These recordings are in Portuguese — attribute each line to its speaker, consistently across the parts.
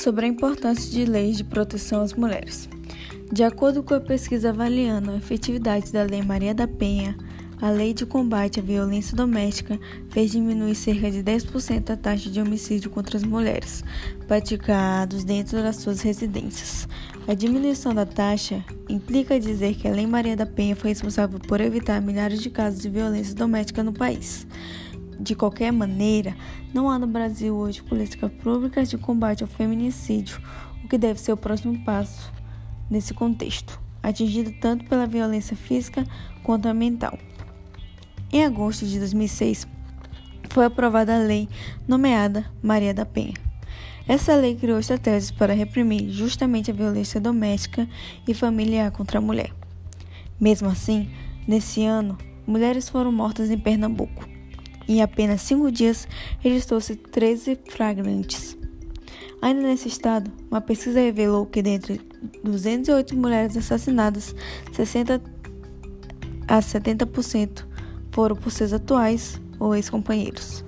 Speaker 1: sobre a importância de leis de proteção às mulheres. De acordo com a pesquisa avaliando a efetividade da Lei Maria da Penha, a Lei de Combate à Violência Doméstica fez diminuir cerca de 10% a taxa de homicídio contra as mulheres praticados dentro das suas residências. A diminuição da taxa implica dizer que a Lei Maria da Penha foi responsável por evitar milhares de casos de violência doméstica no país. De qualquer maneira, não há no Brasil hoje políticas públicas de combate ao feminicídio, o que deve ser o próximo passo nesse contexto, atingido tanto pela violência física quanto a mental. Em agosto de 2006, foi aprovada a lei nomeada Maria da Penha. Essa lei criou estratégias para reprimir justamente a violência doméstica e familiar contra a mulher. Mesmo assim, nesse ano, mulheres foram mortas em Pernambuco. Em apenas cinco dias, registrou-se 13 flagrantes. Ainda nesse estado, uma pesquisa revelou que dentre 208 mulheres assassinadas, 60 a 70% foram por seus atuais ou ex-companheiros.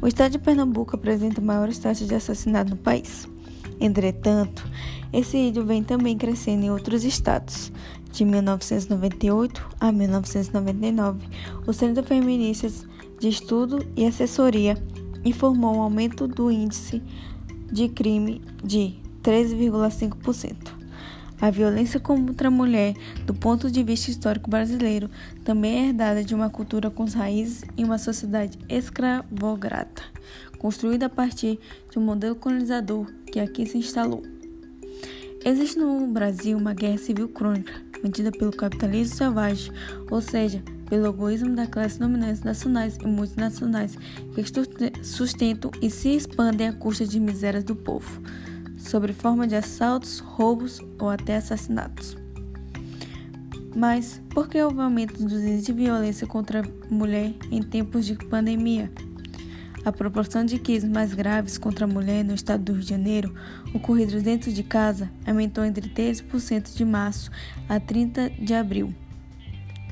Speaker 1: O estado de Pernambuco apresenta maiores taxas de assassinato no país. Entretanto, esse índice vem também crescendo em outros estados. De 1998 a 1999, o Centro Feministas de Estudo e Assessoria informou um aumento do índice de crime de 13,5%. A violência contra a mulher, do ponto de vista histórico brasileiro, também é herdada de uma cultura com raízes em uma sociedade escravograta, construída a partir de um modelo colonizador que aqui se instalou. Existe no Brasil uma guerra civil crônica, mantida pelo capitalismo selvagem, ou seja, pelo egoísmo da classe dominante nacionais e multinacionais que sustentam e se expandem à custa de misérias do povo, sob forma de assaltos, roubos ou até assassinatos. Mas por que houve aumento dos índices de violência contra a mulher em tempos de pandemia? A proporção de crimes mais graves contra a mulher no estado do Rio de Janeiro, ocorridos dentro de casa, aumentou entre 13% de março a 30 de abril.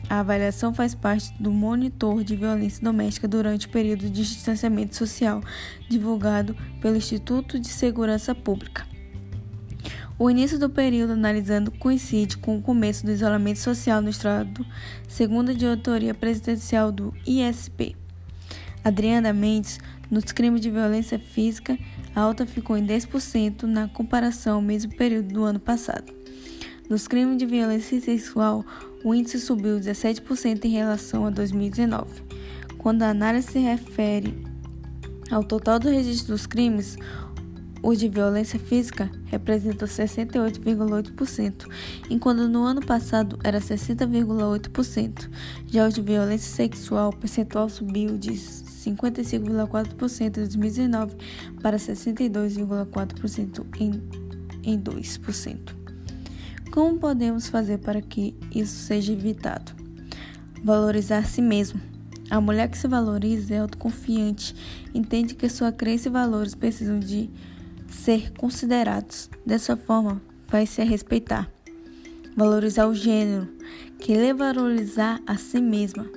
Speaker 1: A avaliação faz parte do monitor de violência doméstica durante o período de distanciamento social divulgado pelo Instituto de Segurança Pública. O início do período analisando coincide com o começo do isolamento social no Estado, segundo a diretoria presidencial do ISP. Adriana Mendes, nos crimes de violência física, a alta ficou em 10% na comparação ao mesmo período do ano passado. Nos crimes de violência sexual, o índice subiu 17% em relação a 2019. Quando a análise se refere ao total do registro dos crimes, o de violência física representou 68,8%, enquanto no ano passado era 60,8%. Já o de violência sexual, o percentual subiu de 55,4% em 2019 para 62,4% em, em 2%. Como podemos fazer para que isso seja evitado? Valorizar si mesmo. A mulher que se valoriza é autoconfiante, entende que sua crença e valores precisam de ser considerados. Dessa forma, vai se respeitar. Valorizar o gênero, que é valorizar a si mesma.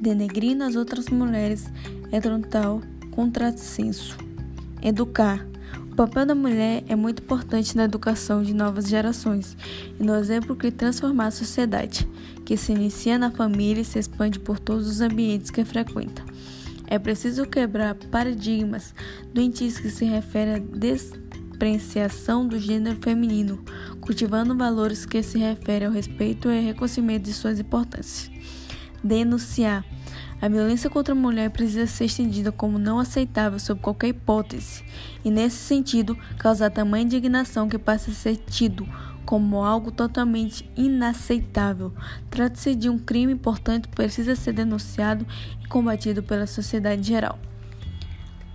Speaker 1: Denegrindo as outras mulheres é total contrassenso. Educar o papel da mulher é muito importante na educação de novas gerações e no exemplo que transformar a sociedade, que se inicia na família e se expande por todos os ambientes que frequenta. É preciso quebrar paradigmas doentios que se referem à despreciação do gênero feminino, cultivando valores que se referem ao respeito e reconhecimento de suas importâncias. Denunciar a violência contra a mulher precisa ser estendida como não aceitável sob qualquer hipótese, e nesse sentido, causar tamanha indignação que passa a ser tido como algo totalmente inaceitável. Trata-se de um crime importante que precisa ser denunciado e combatido pela sociedade geral.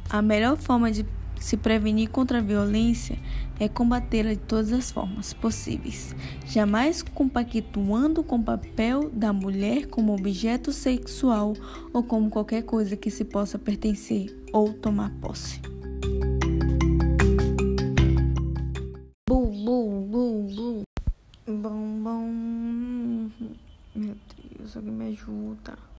Speaker 1: A melhor forma de se prevenir contra a violência é combatê-la de todas as formas possíveis, jamais compactuando com o papel da mulher como objeto sexual ou como qualquer coisa que se possa pertencer ou tomar posse. Bum, bum, bum, bum. Bom, bom. Meu Deus, alguém me ajuda.